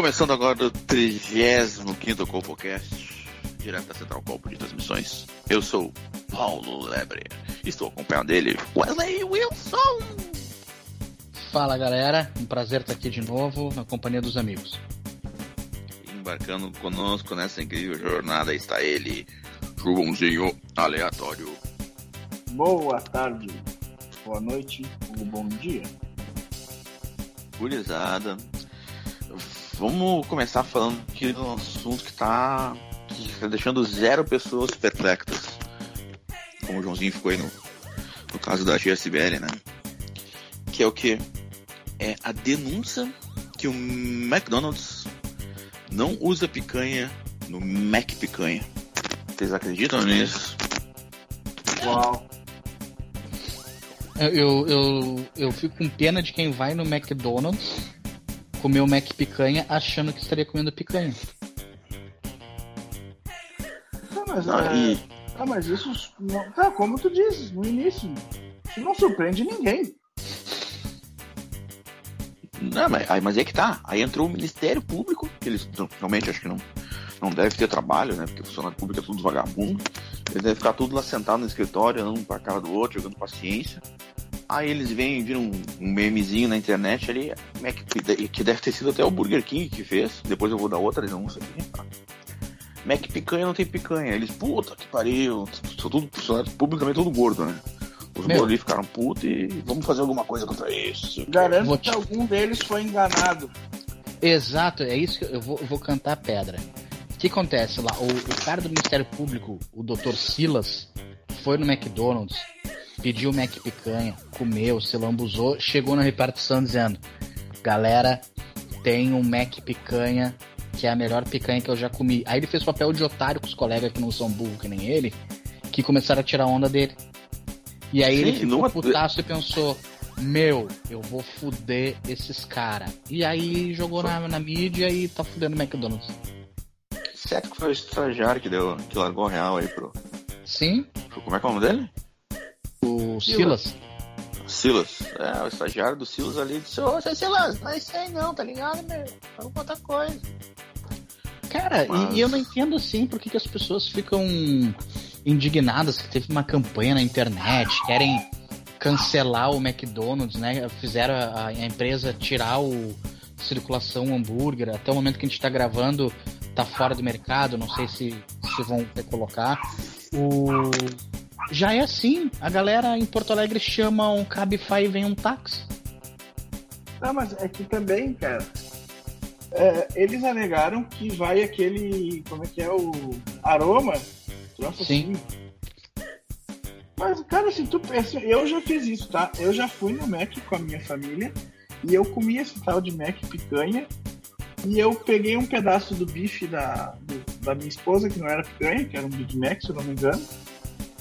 Começando agora o 35 Compocast, direto da Central Copo de Transmissões. Eu sou Paulo Lebre. Estou acompanhado dele, Wesley Wilson. Fala galera, um prazer estar aqui de novo na companhia dos amigos. Embarcando conosco nessa incrível jornada está ele, Joãozinho Aleatório. Boa tarde, boa noite ou bom dia. Gurizada, vamos começar falando aqui de um assunto que tá, que tá deixando zero pessoas perplexas. Como o Joãozinho ficou aí no, no caso da GSBL, né? Que é o que? É a denúncia que o McDonald's não usa picanha no Mac Picanha. Vocês acreditam nisso? Uau. Eu, eu, eu fico com pena de quem vai no McDonald's comer o Mac Picanha achando que estaria comendo picanha. Tá, mas, Não, é... e- tá, mas isso. Não... Tá, como tu dizes no início. Isso não surpreende ninguém. Não, mas, aí, mas é que tá. Aí entrou o Ministério Público, que eles realmente acho que não, não deve ter trabalho, né? Porque funcionário público é tudo vagabundo. Eles devem ficar tudo lá sentado no escritório, um pra cara do outro, jogando paciência. Aí eles vêm, viram um, um memezinho na internet ali, Mac, que deve ter sido até o Burger King que fez. Depois eu vou dar outra denúncia aqui. Tá? Mac picanha não tem picanha. Eles, puta que pariu. São tudo funcionário público também, tudo gordo, né? Os Meu. gordos ali ficaram putos e vamos fazer alguma coisa contra isso. Garanto Vou que te- algum deles foi enganado. Exato, é isso que eu vou, eu vou cantar pedra. O que acontece lá? O, o cara do Ministério Público, o Dr. Silas, foi no McDonald's, pediu o Mac Picanha, comeu, se lambuzou, chegou na repartição dizendo: Galera, tem um Mac Picanha que é a melhor picanha que eu já comi. Aí ele fez papel de otário com os colegas que não são burro que nem ele, que começaram a tirar onda dele. E aí ele Sim, ficou não- putaço e pensou: Meu, eu vou fuder esses caras. E aí jogou na, na mídia e tá fudendo o McDonald's. Certo que foi o estagiário que, deu, que largou a real aí pro, Sim, pro- Como é que é o nome dele? O Silas. Silas. É, o estagiário do Silas ali disse: Ô, seu Silas, não é isso aí não, tá ligado, meu? Vamos outra coisa. Cara, e- Mas- e, eu não entendo assim por que, as pessoas ficam indignadas que teve uma campanha na internet, querem cancelar o McDonald's, né? Fizeram a, a empresa tirar o circulação hambúrguer. Até o momento que a gente tá gravando, tá fora do mercado, não sei se, se vão recolocar. O... Já é assim, a galera em Porto Alegre chama um Cabify e vem um táxi. Tá, mas é que também, cara. é, eles alegaram que vai aquele. Como é que é o. Aroma? Troço Sim. assim. Mas, cara, se tu pensa. Eu já fiz isso, tá? Eu já fui no Mac com a minha família e eu comi esse tal de Mac picanha. E eu peguei um pedaço do bife da, do- da minha esposa, que não era picanha, que era um Big Mac, se eu não me engano.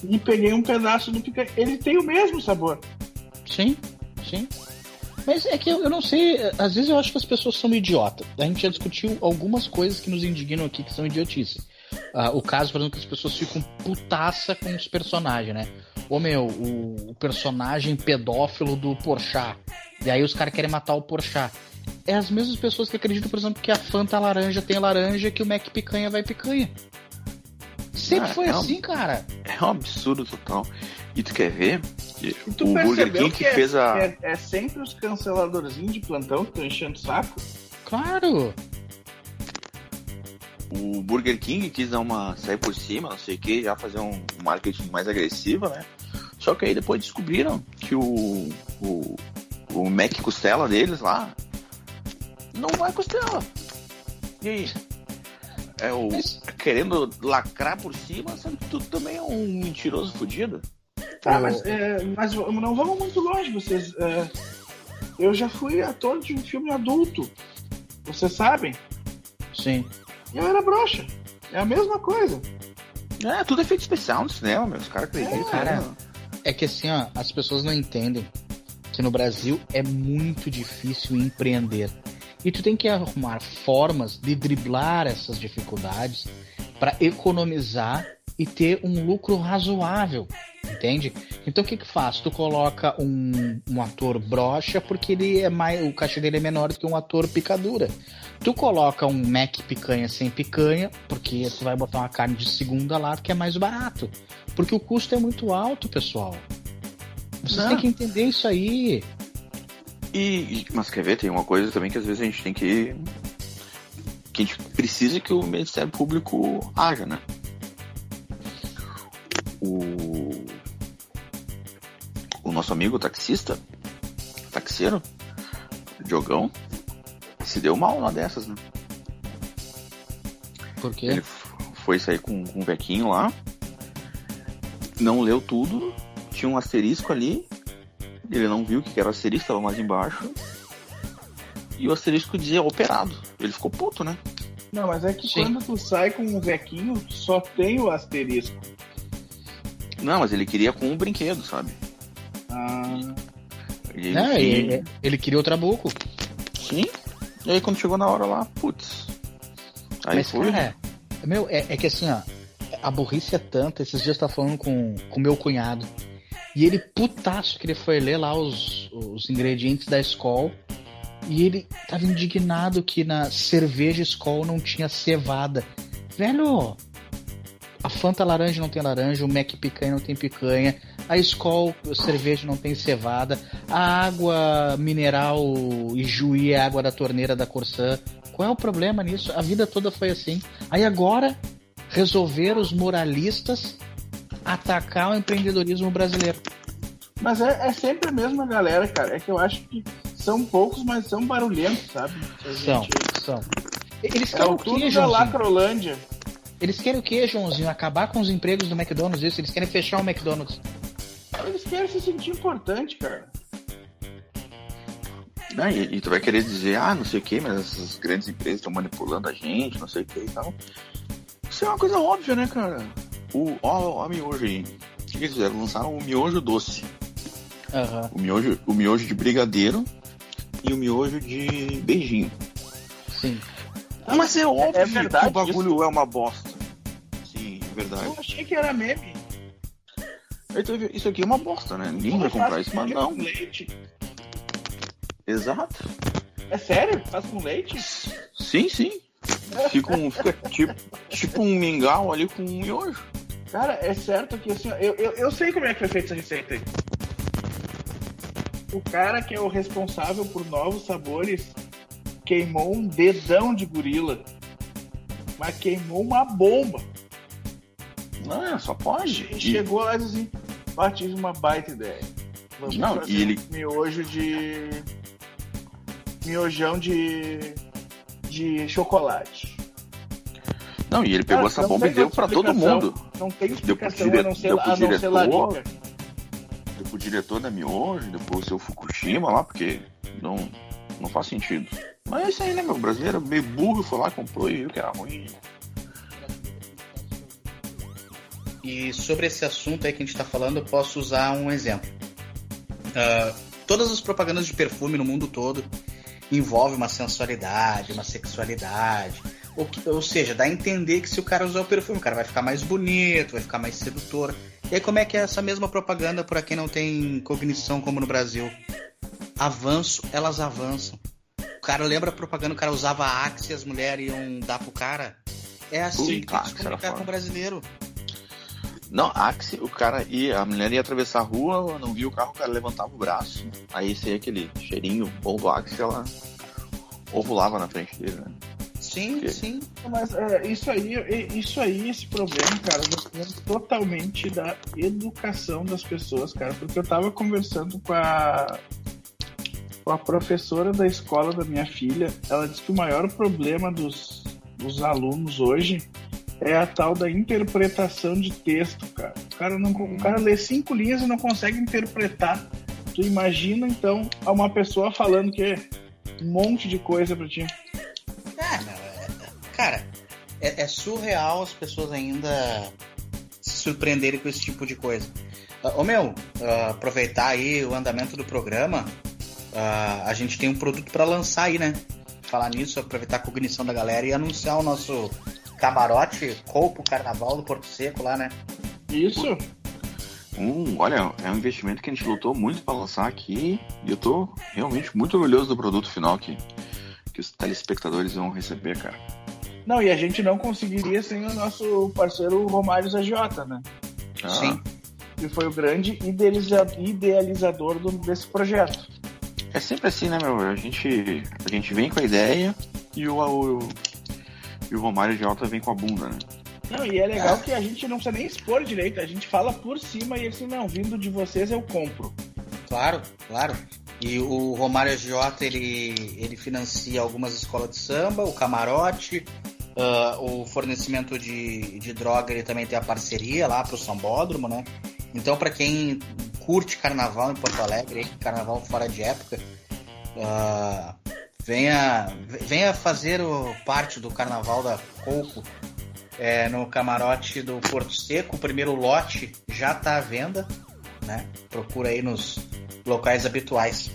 E peguei um pedaço do picanha. Ele tem o mesmo sabor. Sim, sim. Mas é que eu, eu não sei, às vezes eu acho que as pessoas são idiotas. A gente já discutiu algumas coisas que nos indignam aqui que são idiotice. Ah, o caso, por exemplo, que as pessoas ficam putaça com os personagens, né? Ô meu, o, o personagem pedófilo do Porchat. E aí os caras querem matar o Porchat. É as mesmas pessoas que acreditam, por exemplo, que a Fanta laranja tem laranja que o Mac picanha vai picanha. Sempre Ah, foi não. assim, cara. É um absurdo total. E tu quer ver? E tu o Burger King que, que é, fez a. é, é sempre os canceladorzinhos de plantão que estão enchendo o saco? Claro. O Burger King quis dar uma. sair por cima, não sei o que, já fazer um marketing mais agressivo, né? Só que aí depois descobriram que o. o, o Mac Costela deles lá. Não vai costela. E aí? É o. Mas- Querendo lacrar por cima, sendo que tu também é um mentiroso fudido. Tá, O- mas, é, mas não vamos muito longe, vocês. é, eu já fui ator de um filme adulto. Vocês sabem? Sim. E eu era broxa. É a mesma coisa. É, tudo é feito especial no cinema, meu. Os caras acreditam. cara. né? É que assim, ó, as pessoas não entendem que no Brasil é muito difícil empreender. E tu tem que arrumar formas de driblar essas dificuldades para economizar e ter um lucro razoável, entende? Então o que que faz? Tu coloca um, um ator brocha porque ele é mais, o cachê dele é menor do que um ator picadura. Tu coloca um Mac picanha sem picanha porque tu vai botar uma carne de segunda lá que é mais barato. Porque o custo é muito alto, pessoal. Vocês Não. têm que entender isso aí. E, e- mas quer ver, tem uma coisa também que às vezes a gente tem que. Que a gente precisa que o Ministério Público haja, né? O. O nosso amigo taxista, taxeiro, Diogão, se deu mal uma dessas, né? Porque Ele f- foi sair com, com um vequinho lá, não leu tudo, tinha um asterisco ali, ele não viu o que era o asterisco, estava mais embaixo, e o asterisco dizia operado. Ele ficou puto, né? Não, mas é que Sim. quando tu sai com um vequinho, só tem o asterisco. Não, mas ele queria com um brinquedo, sabe? Ah, E ele, Não, enfim, ele, ele queria o trabuco. Sim. E aí quando chegou na hora lá, putz. Aí Mas, foi. cara, meu, é, é que assim, ó, a burrice é tanta. Esses dias eu tava falando com o meu cunhado. E ele, putaço, que ele foi ler lá os, os ingredientes da Skol. E ele tava indignado que na cerveja Skol não tinha cevada. Velho, a Fanta laranja não tem laranja, o Mac picanha não tem picanha, a Skol cerveja não tem cevada, a água mineral Ijuí é água da torneira da Corsã. Qual é o problema nisso? A vida toda foi assim. Aí agora resolveram os moralistas atacar o empreendedorismo brasileiro. mas é, é sempre a mesma galera, cara. É que eu acho que são poucos, mas são barulhentos, sabe? São, gente- são. Eles É querem o o quê, tudo da Joãozinho? Lacrolândia. Eles querem o quê, Joãozinho? Acabar com os empregos do McDonald's, isso. Eles querem fechar o McDonald's. Eles querem se sentir importante, cara. Né? E, e tu vai querer dizer, ah, não sei o que, mas essas grandes empresas estão manipulando a gente, não sei o que e tal. Isso é uma coisa óbvia, né, cara? O, ó, ó a miojo aí. O que que eles fizeram? Lançaram o miojo doce. Aham, O miojo, o miojo de brigadeiro e o miojo de beijinho. sim. Mas é óbvio verdade que o bagulho é uma bosta. Sim, é verdade. Eu achei que era meme. Vê, Isso aqui é uma bosta, né? Ninguém vai comprar isso, mas não. Com leite. Exato. É sério? Faz com leite? Sim, sim. Fica, um, fica tipo, tipo um mingau ali com um miojo. Cara, é certo que assim, eu, eu, eu sei como é que foi feita essa receita aí. O cara que é o responsável por novos sabores queimou um dedão de gorila. Mas queimou uma bomba. Não, só pode. E chegou lá e disse assim: "Ó, tive uma baita ideia. Vamos Não, fazer e ele- um miojo de. Miojão de. de chocolate. Não, e ele pegou Cara, essa bomba e deu pra todo explicação. mundo. Não tem Deu pro explicação dire- a não ser, deu pro a não diretor. Deu pro diretor da Miojo, deu pro seu Fukushima lá, porque não, não faz sentido. Mas é isso aí, né, meu? O brasileiro meio burro foi lá, comprou e viu que era ruim. E sobre esse assunto aí que a gente está falando, eu posso usar um exemplo. Ah, todas as propagandas de perfume no mundo todo envolvem uma sensualidade, uma sexualidade. Ou, ou seja, dá a entender que se o cara usar o perfume, o cara vai ficar mais bonito, vai ficar mais sedutor. E aí, como é que é essa mesma propaganda para quem não tem cognição como no Brasil? Avanço, elas avançam. O cara lembra a propaganda, o cara usava Axe e as mulheres iam dar pro cara? É assim Ui, que tem que se comunicar com o brasileiro. Não, Axe, o cara ia, a mulher ia atravessar a rua, não via o carro, o cara levantava o braço. Aí saía aquele cheirinho bom do Axe, ela ovulava na frente dele, né? Sim, Ok. sim. Mas é, isso aí, é- isso aí, esse problema, cara, depende totalmente da educação das pessoas, cara. Porque eu tava conversando com a, com a professora da escola da minha filha. Ela disse que o maior problema dos, dos alunos hoje é a tal da interpretação de texto, cara. O cara, não, o cara lê cinco linhas e não consegue interpretar Tu imagina então uma pessoa falando que um monte de coisa pra ti. É, é, surreal as pessoas ainda se surpreenderem com esse tipo de coisa. Uh, ô meu, uh, aproveitar aí o andamento do programa, uh, a gente tem um produto para lançar aí, né? Falar nisso, aproveitar a cognição da galera e anunciar o nosso camarote Colpo Carnaval do Porto Seco lá, né? Isso. Um, olha, é um investimento que a gente lutou muito para lançar aqui e eu tô realmente muito orgulhoso do produto final que, que os telespectadores vão receber, cara. Não, e a gente não conseguiria sem o nosso parceiro Romário Zagiota, né? Ah, Sim. Que foi o grande idealiza- idealizador do- desse projeto. É sempre assim, né, meu? A gente, a gente vem com a ideia e o, o, e o Romário de Alta vem com a bunda, né? Não, e é legal que a gente não precisa nem expor direito, a gente fala por cima e assim, não, vindo de vocês eu compro. Claro, claro. E o Romário Agiota, ele, ele financia algumas escolas de samba, o camarote, ah, o fornecimento de, de droga, ele também tem a parceria lá pro Sambódromo, né? Então, para quem curte carnaval em Porto Alegre, carnaval fora de época, ah, venha, venha fazer o, parte do carnaval da Coco é, no camarote do Porto Seco. O primeiro lote já está à venda, né? Procura aí nos locais habituais.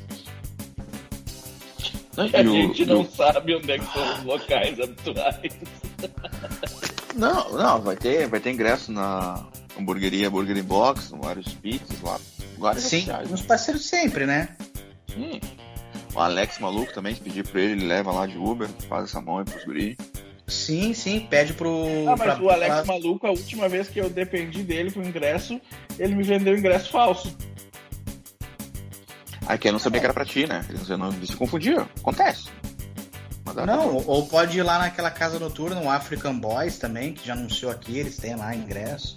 A E o- gente e não o- sabe onde é que são os locais habituais. Não, não, vai ter, vai ter ingresso na hamburgueria Burger Box, no vários pizzas lá. Vários Sim, nos parceiros sempre, né? Sim. O Alex maluco também, se pedir pra ele, ele leva lá de Uber, faz essa mão aí pros guri. Sim, sim, pede pro. Ah, mas pra- o Alex pra- Maluco, a última vez que eu dependi dele com ingresso, ele me vendeu ingresso falso. Aí quem não sabia que era pra ti, né? Ele não se confundia. Acontece. Não, ou- ou pode ir lá naquela casa noturna, o African Boys também, que já anunciou aqui, eles têm lá ingresso.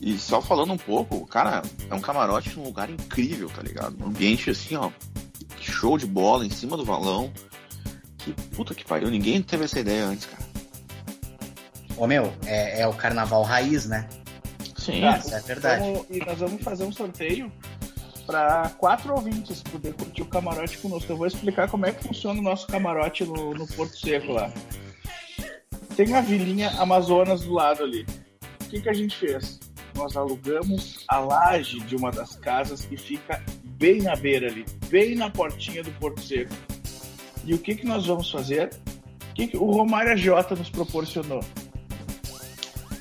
E só falando um pouco, cara, é um camarote num lugar incrível, tá ligado? Um ambiente assim, ó, show de bola em cima do valão. Que puta que pariu, ninguém teve essa ideia antes, cara. Ô meu, é, é o carnaval raiz, né? Sim. Ah, Isso é verdade. Vamos- e nós vamos fazer um sorteio para quatro ouvintes poder curtir o camarote conosco. Eu vou explicar como é que funciona o nosso camarote no, no Porto Seco lá. Tem a vilinha Amazonas do lado ali. O que, que a gente fez? Nós alugamos a laje de uma das casas que fica bem na beira ali, bem na portinha do Porto Seco. E o que, que nós vamos fazer? O que, que o Romário J nos proporcionou?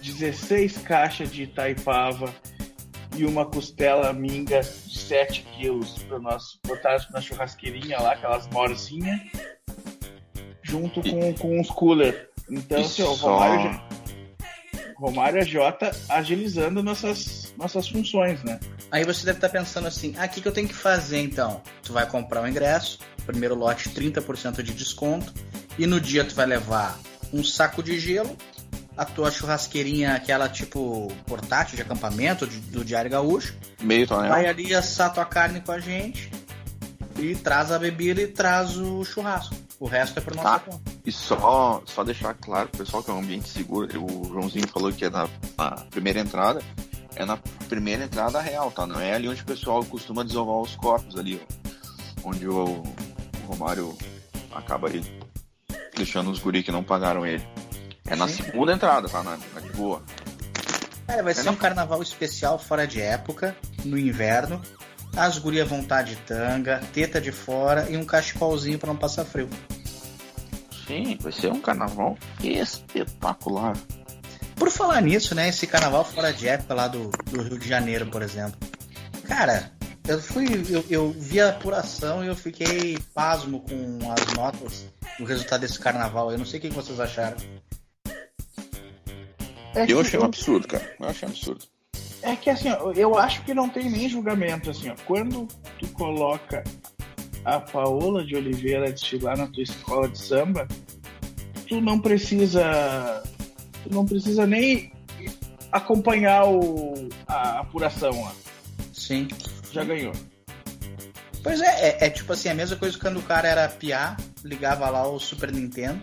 16 caixas de Itaipava e uma costela minga de 7 quilos para nós botarmos na churrasqueirinha lá, aquelas morzinhas, junto com, com uns cooler. Então, E assim, só- Romário, Romário J agilizando nossas, nossas funções, né? Aí você deve estar pensando assim, ah, o que, que eu tenho que fazer então? Tu vai comprar o ingresso, primeiro lote 30% de desconto, e no dia tu vai levar um saco de gelo, a tua churrasqueirinha, aquela tipo portátil de acampamento de- do Diário Gaúcho, Meio tonel. vai ali assar tua carne com a gente e traz a bebida e traz o churrasco. O resto é por nossa Tá. conta. E só, só deixar claro pro pessoal que é um ambiente seguro. O Joãozinho falou que é na, na primeira entrada. É na primeira entrada real, tá? Não é ali onde o pessoal costuma desovar os corpos ali, ó. Onde o, o Romário acaba aí deixando os guri que não pagaram ele. É na Sim. segunda entrada, tá? Na, na de boa. Cara, vai ser não- um carnaval especial fora de época, no inverno. As gurias vão estar de tanga, teta de fora e um cachecolzinho pra não passar frio. Sim, vai ser um carnaval espetacular. Por falar nisso, né? Esse carnaval fora de época lá do, do Rio de Janeiro, por exemplo. Cara, eu fui. Eu, eu vi a apuração e eu fiquei pasmo com as notas do resultado desse carnaval. Eu não sei o que vocês acharam. É Eu que achei um absurdo, cara. Eu achei um absurdo. É que assim, ó, eu acho que não tem nem julgamento, assim, ó. Quando tu coloca a Paola de Oliveira desfilar na tua escola de samba, tu não precisa. Tu não precisa nem acompanhar o, a apuração lá. Sim. Já ganhou. Pois é, é, é tipo assim, a mesma coisa quando o cara era piá, ligava lá o Super Nintendo,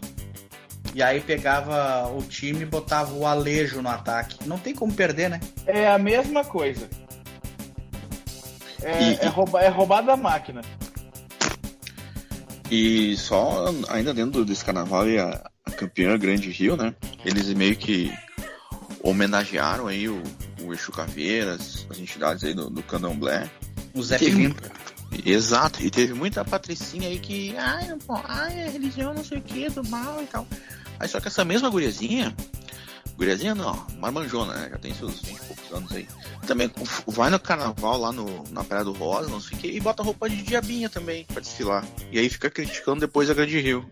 e aí pegava o time e botava o Alejo no ataque. Não tem como perder, né? É a mesma coisa. É, E- é, rouba, é roubada a máquina. E só ainda dentro desse carnaval e a, a campeã Grande Rio, né? Eles meio que homenagearam aí o, o Exu Caveiras, as entidades aí do, do Candomblé. O Zé Pimenta. Exato, e teve muita patricinha aí que, ai, não, pô, ai, é religião não sei o que, do mal e tal. Aí só que essa mesma guriazinha, guriazinha não, marmanjona, né? Já tem seus 20 e poucos anos aí. Também vai no carnaval lá no, na Praia do Rosa, não sei o que, e bota roupa de diabinha também pra desfilar. E aí fica criticando depois a Grande Rio.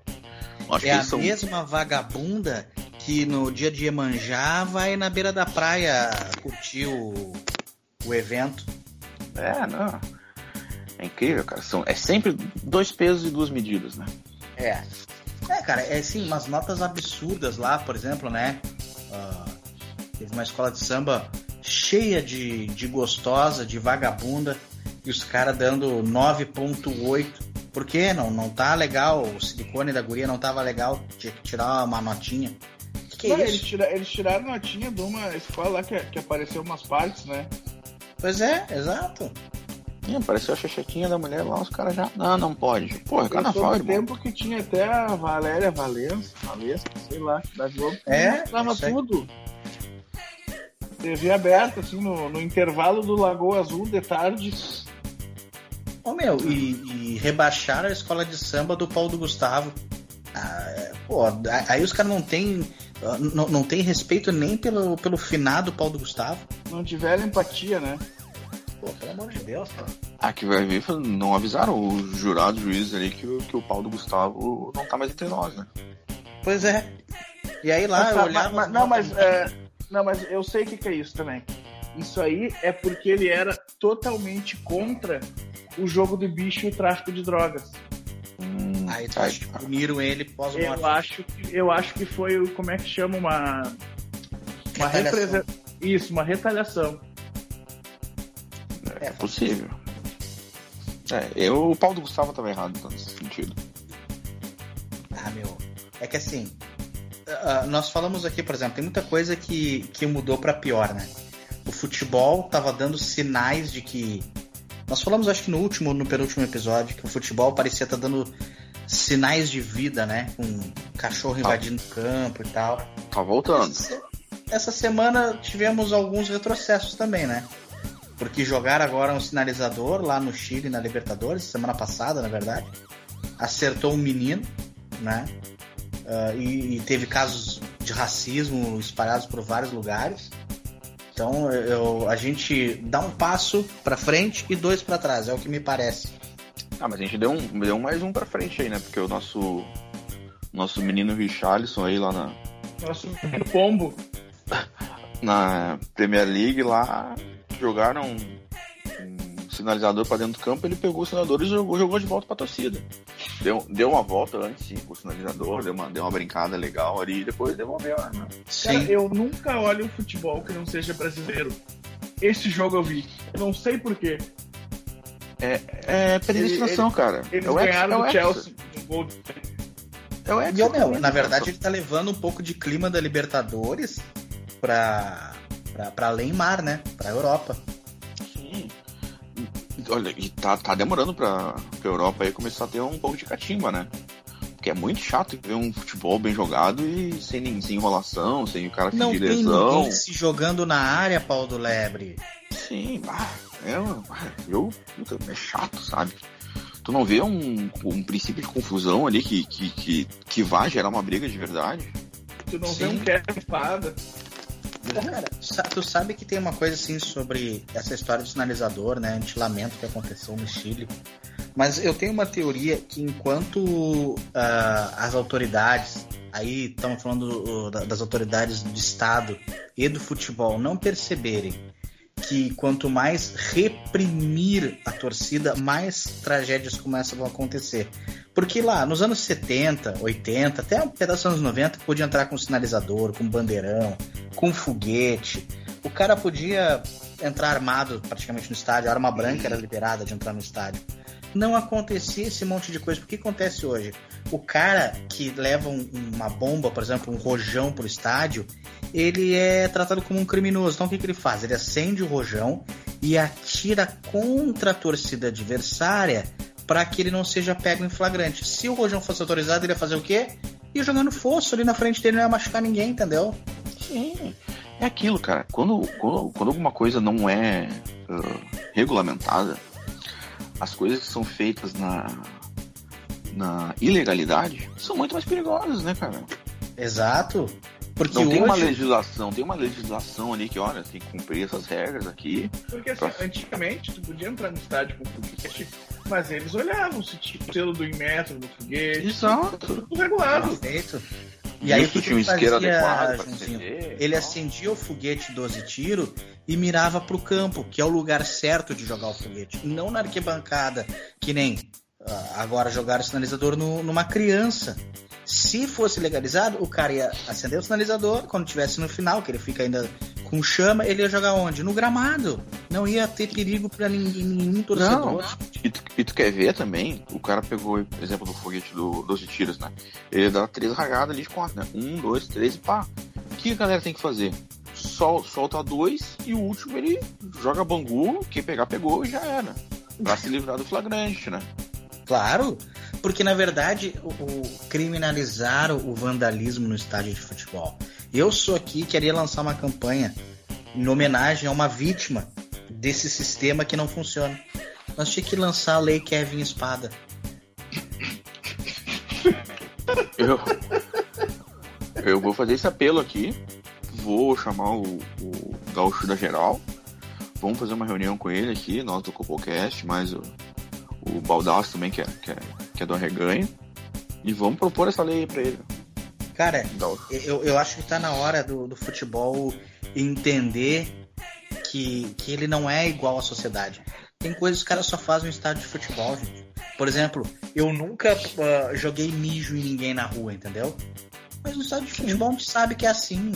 Acho É a são. mesma vagabunda que no dia de Iemanjá vai na beira da praia curtir o, o evento. É, não. É incrível, cara. São, é sempre dois pesos e duas medidas, né? É. É, cara, é assim, umas notas absurdas lá, por exemplo, né? Ah, teve uma escola de samba cheia de, de gostosa, de vagabunda, e os caras dando 9.8. Por quê? Não, não tá legal, o silicone da guria não tava legal, tinha que tirar uma notinha. Que que Não, é eles, isso? tira- eles tiraram notinha de uma escola lá que, que apareceu umas partes, né? Pois é, exato. Ih, apareceu a chechequinha da mulher lá, os caras já. Não, não pode. Sou carnaval, irmão. tempo que tinha até a Valéria Valença, Valesca, sei lá, da Globo. É, Mostrava tudo. TV aberta, assim, no, no intervalo do Lagoa Azul de tarde. Ô meu, e, e rebaixaram a escola de samba do Paulo do Gustavo. Ah, é, pô, a- aí os caras não tem, não, não tem respeito nem pelo, pelo finado Paulo do Gustavo. Não tiveram empatia, né? Pô, pelo amor de Deus, cara. Ah, que vai ver, não avisaram os jurados, juízes ali que, o- que o Paulo Gustavo não tá mais entre nós, né? Pois é. E aí lá Mas, eu olhava. mas- não, mas, é, não, mas eu sei o que, que é isso também. Isso aí é porque ele era totalmente contra o jogo do bicho e o tráfico de drogas. Hum, Aí tu ai, acha que puniram ele pós-morte. Eu acho que eu acho que foi o como é que chama uma uma Retaliação. represa... isso, uma retaliação. É possível. É, eu, o Paulo Gustavo tava errado então, nesse sentido. Ah, meu. É que assim, ah, nós falamos aqui, por exemplo, tem muita coisa que, que mudou pra pior, né? O futebol tava dando sinais de que. Nós falamos, acho que no último, no penúltimo episódio, que o futebol parecia estar dando sinais de vida, né? Com cachorro invadindo o campo e tal. Tá voltando. Essa, essa semana tivemos alguns retrocessos também, né? Porque jogaram agora um sinalizador lá no Chile, na Libertadores, semana passada, na verdade. Acertou um menino, né? Ah, e, e teve casos de racismo espalhados por vários lugares. Então eu- a gente dá um passo pra frente e dois pra trás, é o que me parece. Ah, mas a gente deu, um, deu mais um pra frente aí, né? Porque o nosso. Nosso menino Richarlison aí lá na, Nosso pombo. na Premier League lá jogaram um, sinalizador pra dentro do campo, ele pegou o sinalizador e jogou, jogou de volta pra torcida. Deu, deu uma volta antes, sim, com o sinalizador, deu uma, deu uma brincada legal ali e depois devolveu. Né? Cara, Sim. eu nunca olho futebol que não seja brasileiro. Esse jogo eu vi. Eu não sei porquê. É predestinação, cara. Eles é o ganharam é o do. Chelsea. Gol de... É o E, meu, na verdade ele tá levando um pouco de clima da Libertadores pra, pra, pra além mar, né? Pra Europa. Sim. Olha, e tá, tá demorando pra, pra Europa aí começar a ter um pouco de catimba, né? Porque é muito chato ver um futebol bem jogado e sem, sem enrolação, sem o cara Não fingir tem lesão. ninguém se jogando na área, Paulo do Lebre. Sim, é, eu, puta, é chato, sabe? Tu não vê um, um princípio de confusão ali que, que, que, que vai gerar uma briga de verdade? Tu não Sim. vê um Kevin espada. Cara, tu sabe que tem uma coisa assim sobre essa história do sinalizador, né? A gente lamenta o que aconteceu no Chile. Mas eu tenho uma teoria que enquanto ah, as autoridades, aí estamos falando uh, da- das autoridades do Estado e do futebol, não perceberem que quanto mais reprimir a torcida, mais tragédias essa vão acontecer. Porque lá, nos anos 70, 80, até um pedaço dos anos 90, podia entrar com sinalizador, com bandeirão, com foguete. O cara podia entrar armado praticamente no estádio, a arma branca era liberada de entrar no estádio. Não acontecia esse monte de coisa. O que acontece hoje? O cara que leva um- uma bomba, por exemplo, um rojão pro estádio, ele é tratado como um criminoso. Então o que, que ele faz? Ele acende o rojão e atira contra a torcida adversária para que ele não seja pego em flagrante. Se o Rojão fosse autorizado, ele ia fazer o quê? Ia jogar no fosso ali na frente dele, não ia machucar ninguém, entendeu? Sim. É aquilo, cara. Quando, quando, quando alguma coisa não é uh, regulamentada, as coisas que são feitas na, na ilegalidade são muito mais perigosas, né, cara? Exato. Porque não hoje... tem uma legislação, tem uma legislação ali que, olha, tem que cumprir essas regras aqui. Porque assim, antigamente tu podia entrar no estádio com foguete, mas eles olhavam se tinha o selo do Inmetro, do foguete. Exato. Tudo regulado. Perfeito. E aí o que, tinha um isqueiro adequado acender, Ele acendia o foguete 12 tiro e mirava pro campo, que é o lugar certo de jogar o foguete. Não na arquibancada, que nem ah, agora jogar o sinalizador no- numa criança. Se fosse legalizado, o cara ia acender o sinalizador, quando tivesse no final, que ele fica ainda com chama, ele ia jogar onde? No gramado. Não ia ter perigo pra ninguém, nenhum torcedor. E tu, e tu quer ver também, o cara pegou, por exemplo, do foguete do 12 tiros, né? Ele dá três ragadas ali de quatro, né? Um, dois, três e pá. O que a galera tem que fazer? Sol, solta dois e o último ele joga bangu, quem pegar pegou e já era. Pra se livrar do flagrante, né? Claro, porque na verdade o, o- criminalizaram o vandalismo no estádio de futebol. Eu sou aqui queria lançar uma campanha em homenagem a uma vítima desse sistema que não funciona. Nós tínhamos que lançar a lei Kevin Espada. Eu, eu vou fazer esse apelo aqui. Vou chamar o, o Gaúcho da Geral. Vamos fazer uma reunião com ele aqui, nós do Copocast, mais o, o Baldaço também, que é, que, é, que é do Arreganho. E vamos propor essa lei pra ele. Cara, eu, eu acho que tá na hora do, do futebol entender que, que ele não é igual à sociedade. Tem coisas que os caras só fazem no estádio de futebol, gente. Por exemplo, eu nunca ah, joguei mijo em ninguém na rua, entendeu? Mas no estádio de futebol a gente sabe que é assim.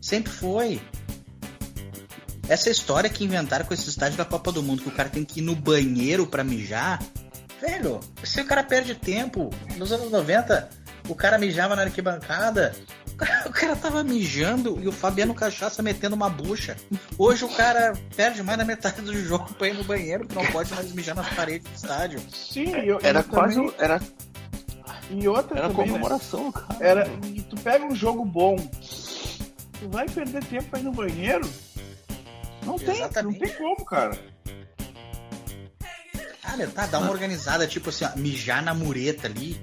Sempre foi. Essa história que inventaram com esse estádio da Copa do Mundo, que o cara tem que ir no banheiro pra mijar. Velho, se o cara perde tempo, nos anos 90, o cara mijava na arquibancada, o cara, tava mijando e o Fabiano Cachaça metendo uma bucha. Hoje o cara perde mais da metade do jogo pra ir no banheiro, que não pode mais mijar nas paredes do estádio. Sim, e eu, Era eu quase. também- Era, E outra era também, né? comemoração, cara. Era, e tu pega um jogo bom, tu vai perder tempo pra ir no banheiro? Não tem, não tem como, cara. Cara, tá, dá uma organizada, tipo assim, ó, mijar na mureta ali.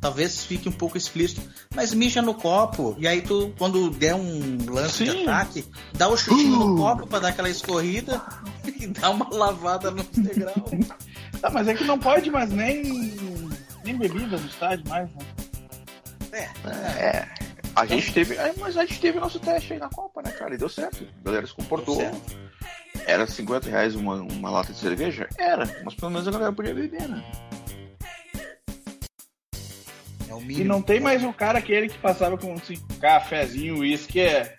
Talvez fique um pouco explícito, mas mija no copo. E aí tu, quando der um lance de Sim. ataque, dá o chutinho no copo pra dar aquela escorrida e dá uma lavada no degrau. Tá, mas é que não pode mais nem, nem bebida no estádio mais, né? É, É. A gente teve. é, Mas a gente teve nosso teste aí na Copa, né, cara? E deu certo. A galera se comportou. Era 50 reais uma, uma lata de cerveja? Era, mas pelo menos a galera podia beber, né? É o E mínimo. não tem mais o cara aquele que passava com assim, cafezinho, uísque, é.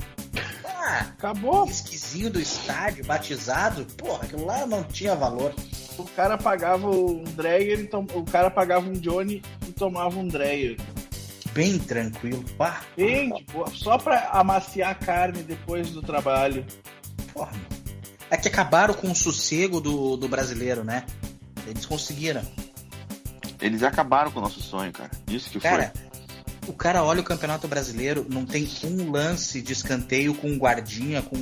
Ah, Acabou. esquisinho do estádio, batizado, porra, aquilo lá não tinha valor. O cara pagava um Dreyer, e tom- o cara pagava um Johnny e tomava um Dreyer. Bem tranquilo. Pá, Bem, tipo, só pra amaciar a carne depois do trabalho. porra. É que acabaram com o sossego do, do brasileiro, né? Eles conseguiram. Eles acabaram com o nosso sonho, cara. Isso que Cara, foi. o cara olha o Campeonato Brasileiro, não tem um lance de escanteio com um guardinha, com,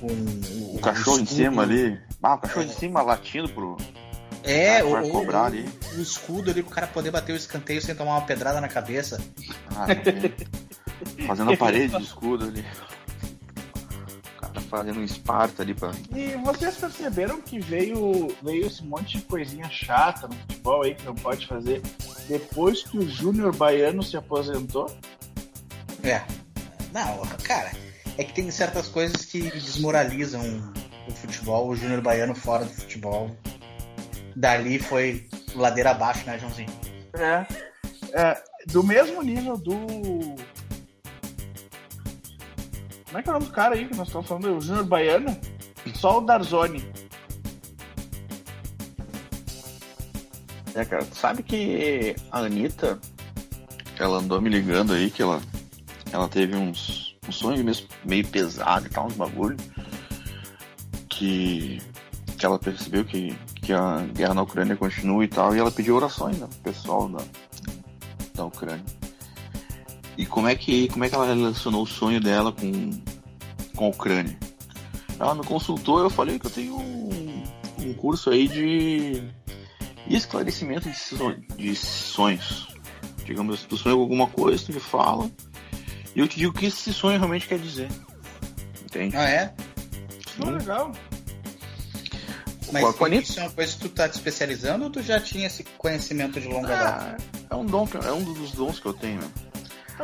com o, O cachorro em cima ali. Ah, o cachorro em cima latindo pro. É, Ah, o- cobrar o- ali. o escudo ali pro cara poder bater o escanteio sem tomar uma pedrada na cabeça. Ah, é. fazendo a parede de escudo ali. Fazendo um Esparta ali pra. E vocês perceberam que veio, veio esse monte de coisinha chata no futebol aí que não pode fazer depois que o Júnior Baiano se aposentou? É. Não, cara, é que tem certas coisas que desmoralizam o futebol, o Júnior Baiano fora do futebol. Dali foi ladeira abaixo, né, Joãozinho? É, é, do mesmo nível do. Como é que é o nome do cara aí que nós estamos falando? O Júnior Baiano? Só o Darzoni. É, cara, sabe que a Anitta, ela andou me ligando aí que ela, ela teve uns, uns sonhos meio, meio pesados e tal, uns bagulho. que, que ela percebeu que, que a guerra na Ucrânia continua e tal, e ela pediu orações né, pro pessoal da, da Ucrânia. E como é que como é que ela relacionou o sonho dela com, com a Ucrânia? Ela me consultou, eu falei que eu tenho um, um curso aí de esclarecimento de, sonho, de sonhos. Digamos, tu sonha com alguma coisa, tu me fala, e eu te digo o que esse sonho realmente quer dizer. Entende? Ah, é? Oh, legal. Mas Com a- com a Anitta- isso é uma coisa que tu tá te especializando ou tu já tinha esse conhecimento de longa data? Ah, é um dom, que- é um dos dons que eu tenho.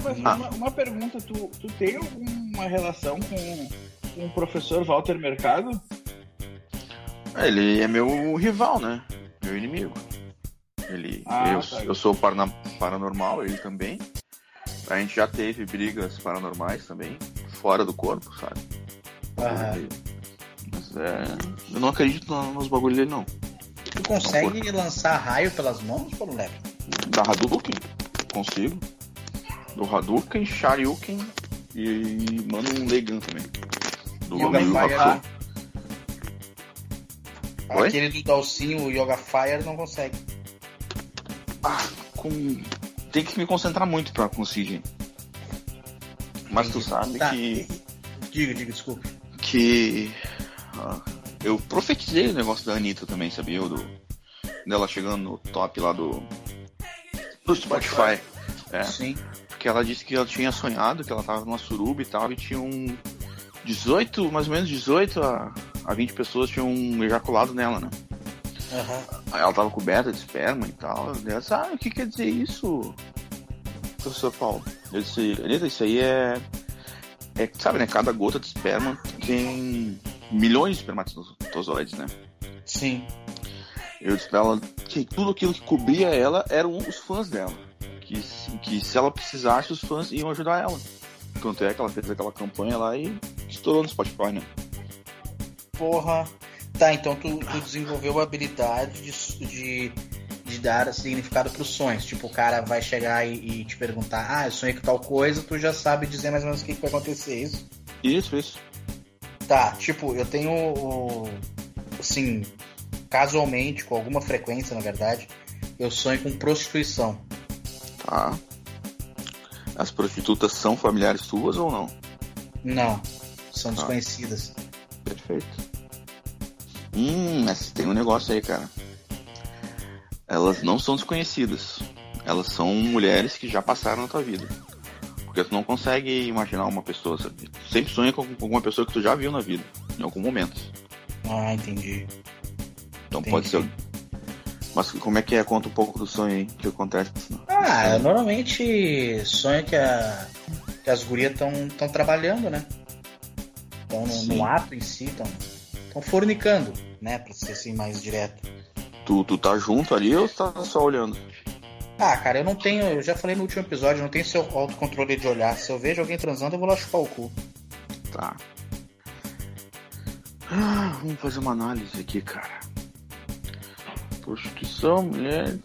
Mas Ah. uma, uma pergunta, tu, tu tem alguma relação com, com o professor Walter Mercado? É, Ele é meu rival, né? Meu inimigo. Ele, Ah, eu, tá. eu sou parana- paranormal, ele também. A gente já teve brigas paranormais também, fora do corpo, sabe? Aham. Mas é. Eu não acredito no- nos bagulhos dele, não. Tu consegue lançar raio pelas mãos, Paulo Neto? Da Hadouken, consigo. Do Hadouken, Sharyuken e mano um Legan também. Do Yoga Yu Fire. Hakusho. Oi? Aquele do Dalcinho, o Yoga Fire, não consegue. Ah, com... Tem que me concentrar muito pra conseguir. Mas tu sabe Tá, que. Diga, diga, desculpa. que ah, eu profetizei o negócio da Anitta também, sabia? Do, dela chegando no top lá do, do Spotify. É, Sim. Porque ela disse que ela tinha sonhado que ela tava numa suruba e tal, e tinha um 18, mais ou menos 18 a, a 20 pessoas tinham ejaculado nela, né? Aí ela tava coberta de esperma e tal. E ela disse, ah, o que quer dizer isso, professor Paulo? Eu disse, Anitta, isso aí é. É, sabe, né? Cada gota de esperma tem milhões de espermatozoides, né? Sim. Eu disse pra ela que tudo aquilo que cobria ela eram os fãs dela. Que, se- que se ela precisasse, os fãs iam ajudar ela. Tanto é que ela fez aquela campanha lá e estourou no Spotify, né? Porra. Tá, então tu, tu desenvolveu a habilidade de, de, de dar significado pros sonhos. Tipo, o cara vai chegar e, e te perguntar, ah, eu sonhei com tal coisa, tu já sabe dizer mais ou menos o que, que vai acontecer, isso? Isso, isso. Tá, tipo, eu tenho, assim, casualmente, com alguma frequência, na verdade, eu sonho com prostituição. Tá. As prostitutas são familiares suas ou não? Não, são Tá. desconhecidas. Perfeito. Hum, mas tem um negócio aí, cara. Elas não são desconhecidas. Elas são mulheres que já passaram na tua vida. Porque tu não consegue imaginar uma pessoa, sabe? Tu sempre sonha com alguma pessoa que tu já viu na vida, em algum momento. Ah, entendi. Então Entendi. pode ser. Mas como é que é? Conta um pouco do sonho aí que acontece. Ah, eu normalmente sonho que, a, que as gurias estão trabalhando, né? Estão no, no ato em si, estão fornicando, né? Pra ser assim mais direto. Tu, tu tá junto ali ou tá só olhando? Ah, cara, eu não tenho, eu já falei no último episódio, eu não tenho seu autocontrole de olhar. Se eu vejo alguém transando, eu vou lá chupar o cu. Tá. Ah, vamos fazer uma análise aqui, cara. Prostituição, mulheres.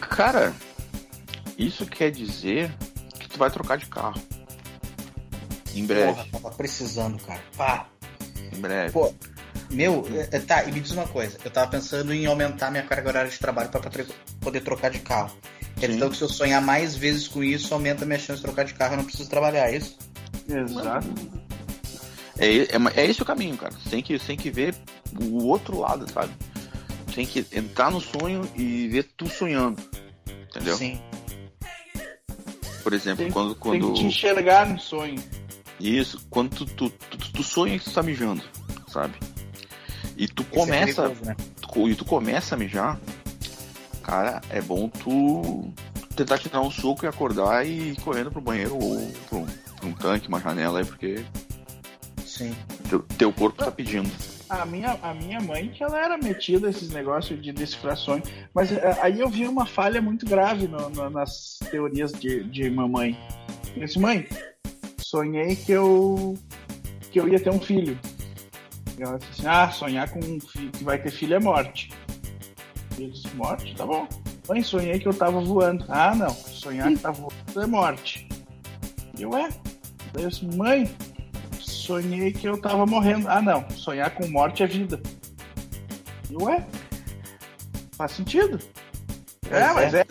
Cara, isso quer dizer que tu vai trocar de carro. Em breve, Porra, tava precisando, cara. Pá. em breve. Pô, meu, é, é, tá, e me diz uma coisa. Eu tava pensando em aumentar minha carga horária de trabalho pra pra poder trocar de carro. Quer dizer que se eu sonhar mais vezes com isso, aumenta a minha chance de trocar de carro, eu não preciso trabalhar, é isso? Exato. É, é, é esse o caminho, cara. Você tem que, você tem que ver o outro lado, sabe? Tem que entrar no sonho e ver tu sonhando. Entendeu? Sim. Por exemplo, Tem- quando. Tem quando... que te enxergar no sonho. Isso, quando tu, tu, tu, tu sonha que tu tá mijando, sabe? E tu é começa. perigoso, né? tu- e tu começa a mijar, cara, é bom tu tentar te dar um soco e acordar e ir correndo pro banheiro ou pro, pra um tanque, uma janela aí, porque Sim. teu, teu corpo tá pedindo. A minha, a minha mãe, que ela era metida a esses negócios de decifrações, mas eh, aí eu vi uma falha muito grave no- no- nas teorias de, de mamãe. Eu disse, mãe, sonhei que eu que eu ia ter um filho. E ela disse assim, ah, sonhar com um filho que vai ter filho é morte. Eu disse, morte? Tá bom. Mãe, sonhei que eu tava voando. Ah, não. Sonhar que tá voando é morte. E eu, é. Daí eu disse, mãe, sonhei que eu tava morrendo. Ah, não. Sonhar com morte é vida. Ué? Faz sentido. É, Pois mas é.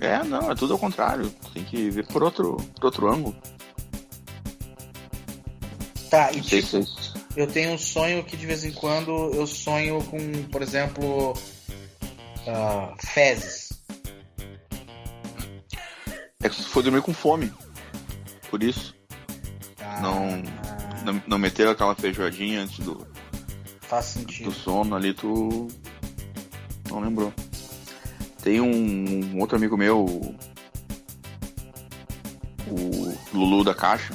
É, não, é tudo ao contrário. Tem que ver por outro, por outro ângulo. Tá, e tipo, se eu tenho um sonho que de vez em quando eu sonho com, por exemplo, ah, fezes. é que você foi dormir com fome. Por isso. Não- Não, não meteu aquela feijoadinha antes do, faz do sentido. sono ali, tu. Não lembrou. Tem um, um outro amigo meu, o- o Lulu da Caixa,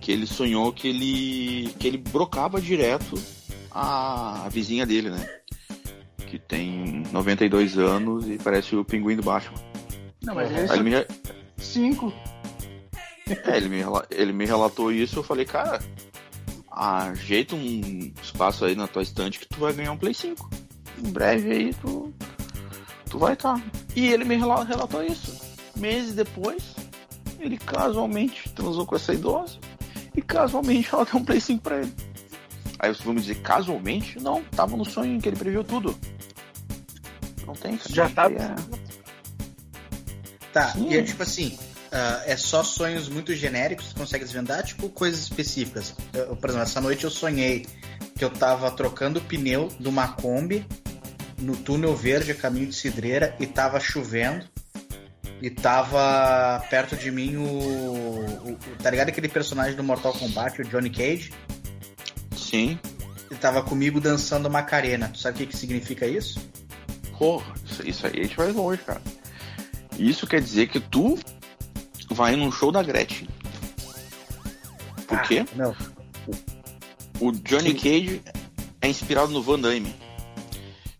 que ele sonhou que ele. que ele brocava direto a, a vizinha dele, né? Que tem 92 anos e parece o pinguim do Batman. Não, mas ele me, é cinco. É, ele me, ele me relatou isso, eu falei, cara, ajeita um espaço aí na tua estante que tu vai ganhar um Play 5. Em breve aí tu, tu vai estar. E ele me rela- relatou isso. Meses depois, ele casualmente transou com essa idosa e casualmente ela deu um Play 5 pra ele. Aí vocês vão me dizer, casualmente? Não, tava no sonho em que ele previu tudo. Não tem. Já tá- É... Tá, Sim. e é tipo assim, ah, é só sonhos muito genéricos que consegue desvendar, tipo coisas específicas. Eu, por exemplo, essa noite eu sonhei que eu tava trocando o pneu de uma Kombi no túnel verde a caminho de Cidreira e tava chovendo. E tava perto de mim o, o- o- Tá ligado aquele personagem do Mortal Kombat, o Johnny Cage? Sim. Ele tava comigo dançando Macarena. Tu sabe o que, que significa isso? Porra, isso, isso aí a gente vai longe, cara. Isso quer dizer que tu vai num show da Gretchen. Por quê? Ah, Não. O Johnny Cage é inspirado no Van Damme.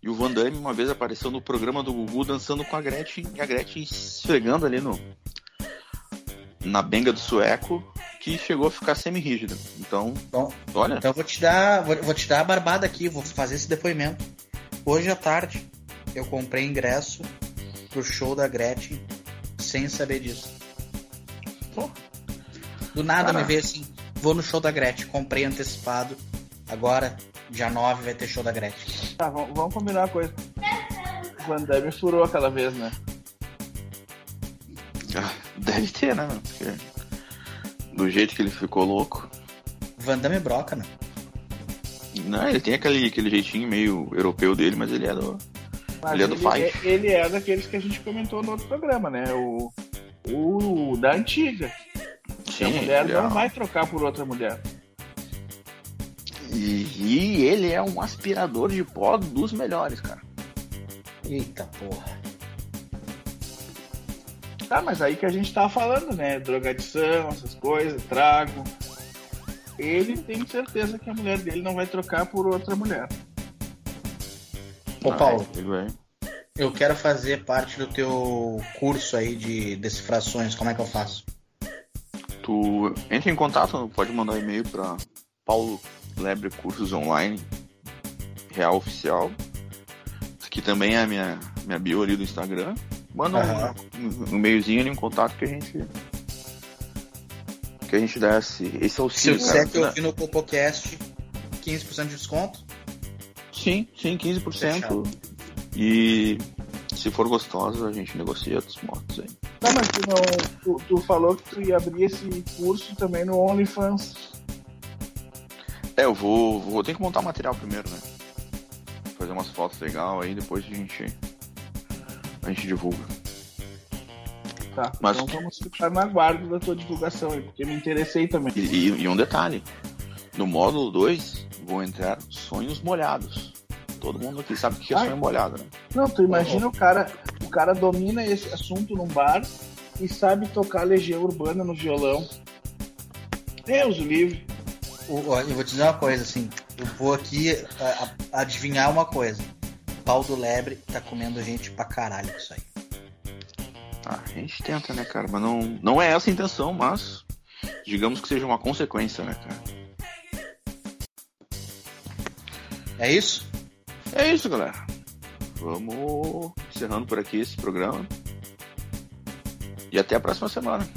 E o Van Damme uma vez apareceu no programa do Gugu dançando com a Gretchen e a Gretchen esfregando ali no na benga do sueco que chegou a ficar semi-rígida. Então, Bom, olha, Então eu vou te dar, vou, vou te dar a barbada aqui, vou fazer esse depoimento. Hoje à tarde eu comprei ingresso pro show da Gretchen sem saber disso. Pô. Do nada Caraca. me veio assim, vou no show da Gretchen, comprei antecipado. Agora, dia 9 vai ter show da Gretchen. Tá, vamos, vamos combinar uma coisa. O Van Damme furou aquela vez, né? ah, deve ter, né? Porque do jeito que ele ficou louco. Van Damme broca, né? Não, ele tem aquele, aquele jeitinho meio europeu dele, mas ele é do. Mas Ele é do fight. é- ele é daqueles que a gente comentou no outro programa, né? O, o da antiga. Que a Sim, mulher não é- vai trocar por outra mulher. E, e ele é um aspirador de pó dos melhores, cara. Eita porra. Tá, mas aí que a gente tava falando, né? Drogadição, essas coisas, trago. Ele tem certeza que a mulher dele não vai trocar por outra mulher. Ô Ah, Paulo, ele vai. Eu quero fazer parte do teu curso aí de decifrações, como é que eu faço? Tu entra em contato, pode mandar um e-mail pra Paulo Lebre Cursos Online, Real Oficial. Aqui também é a minha, minha bio ali do Instagram. Manda um- Aham. um, um e-mailzinho ali, um contato que a gente. Que a gente dá esse, esse Se eu auxílio, disser cara. que eu vi no Popocast, 15% de desconto? Sim, sim, 15%. Fechado. E se for gostosa, a gente negocia outros motos aí. Tá, mas tu, não, tu, tu falou que tu ia abrir esse curso também no OnlyFans. É, eu vou, vou ter que montar material primeiro, né? Fazer umas fotos legal aí, depois a gente. A gente divulga. Tá, Mas- então vamos ficar na guarda da tua divulgação aí, porque me interessei também. E, e- e um detalhe: no módulo 2 vão entrar sonhos molhados. Todo mundo aqui sabe o que é sonho molhado, né? Não, tu imagina o cara, o cara domina esse assunto num bar e sabe tocar Legião Urbana no violão. Deus o livre. O- Eu vou te dizer uma coisa, assim. Eu vou aqui a- a- adivinhar uma coisa. Pau do lebre tá comendo gente pra caralho com isso aí. Ah, a gente tenta, né, cara? Mas não, não é essa a intenção, mas digamos que seja uma consequência, né, cara? É isso? É isso, galera. Vamos encerrando por aqui esse programa. E até a próxima semana.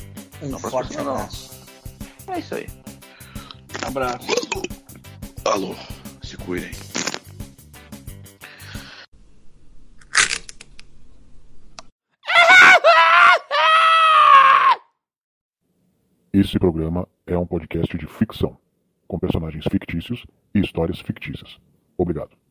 Um Não, forte próxima não. abraço. É isso aí. Abraço. Alô, se cuidem. Esse programa é um podcast de ficção, com personagens fictícios e histórias fictícias. Obrigado.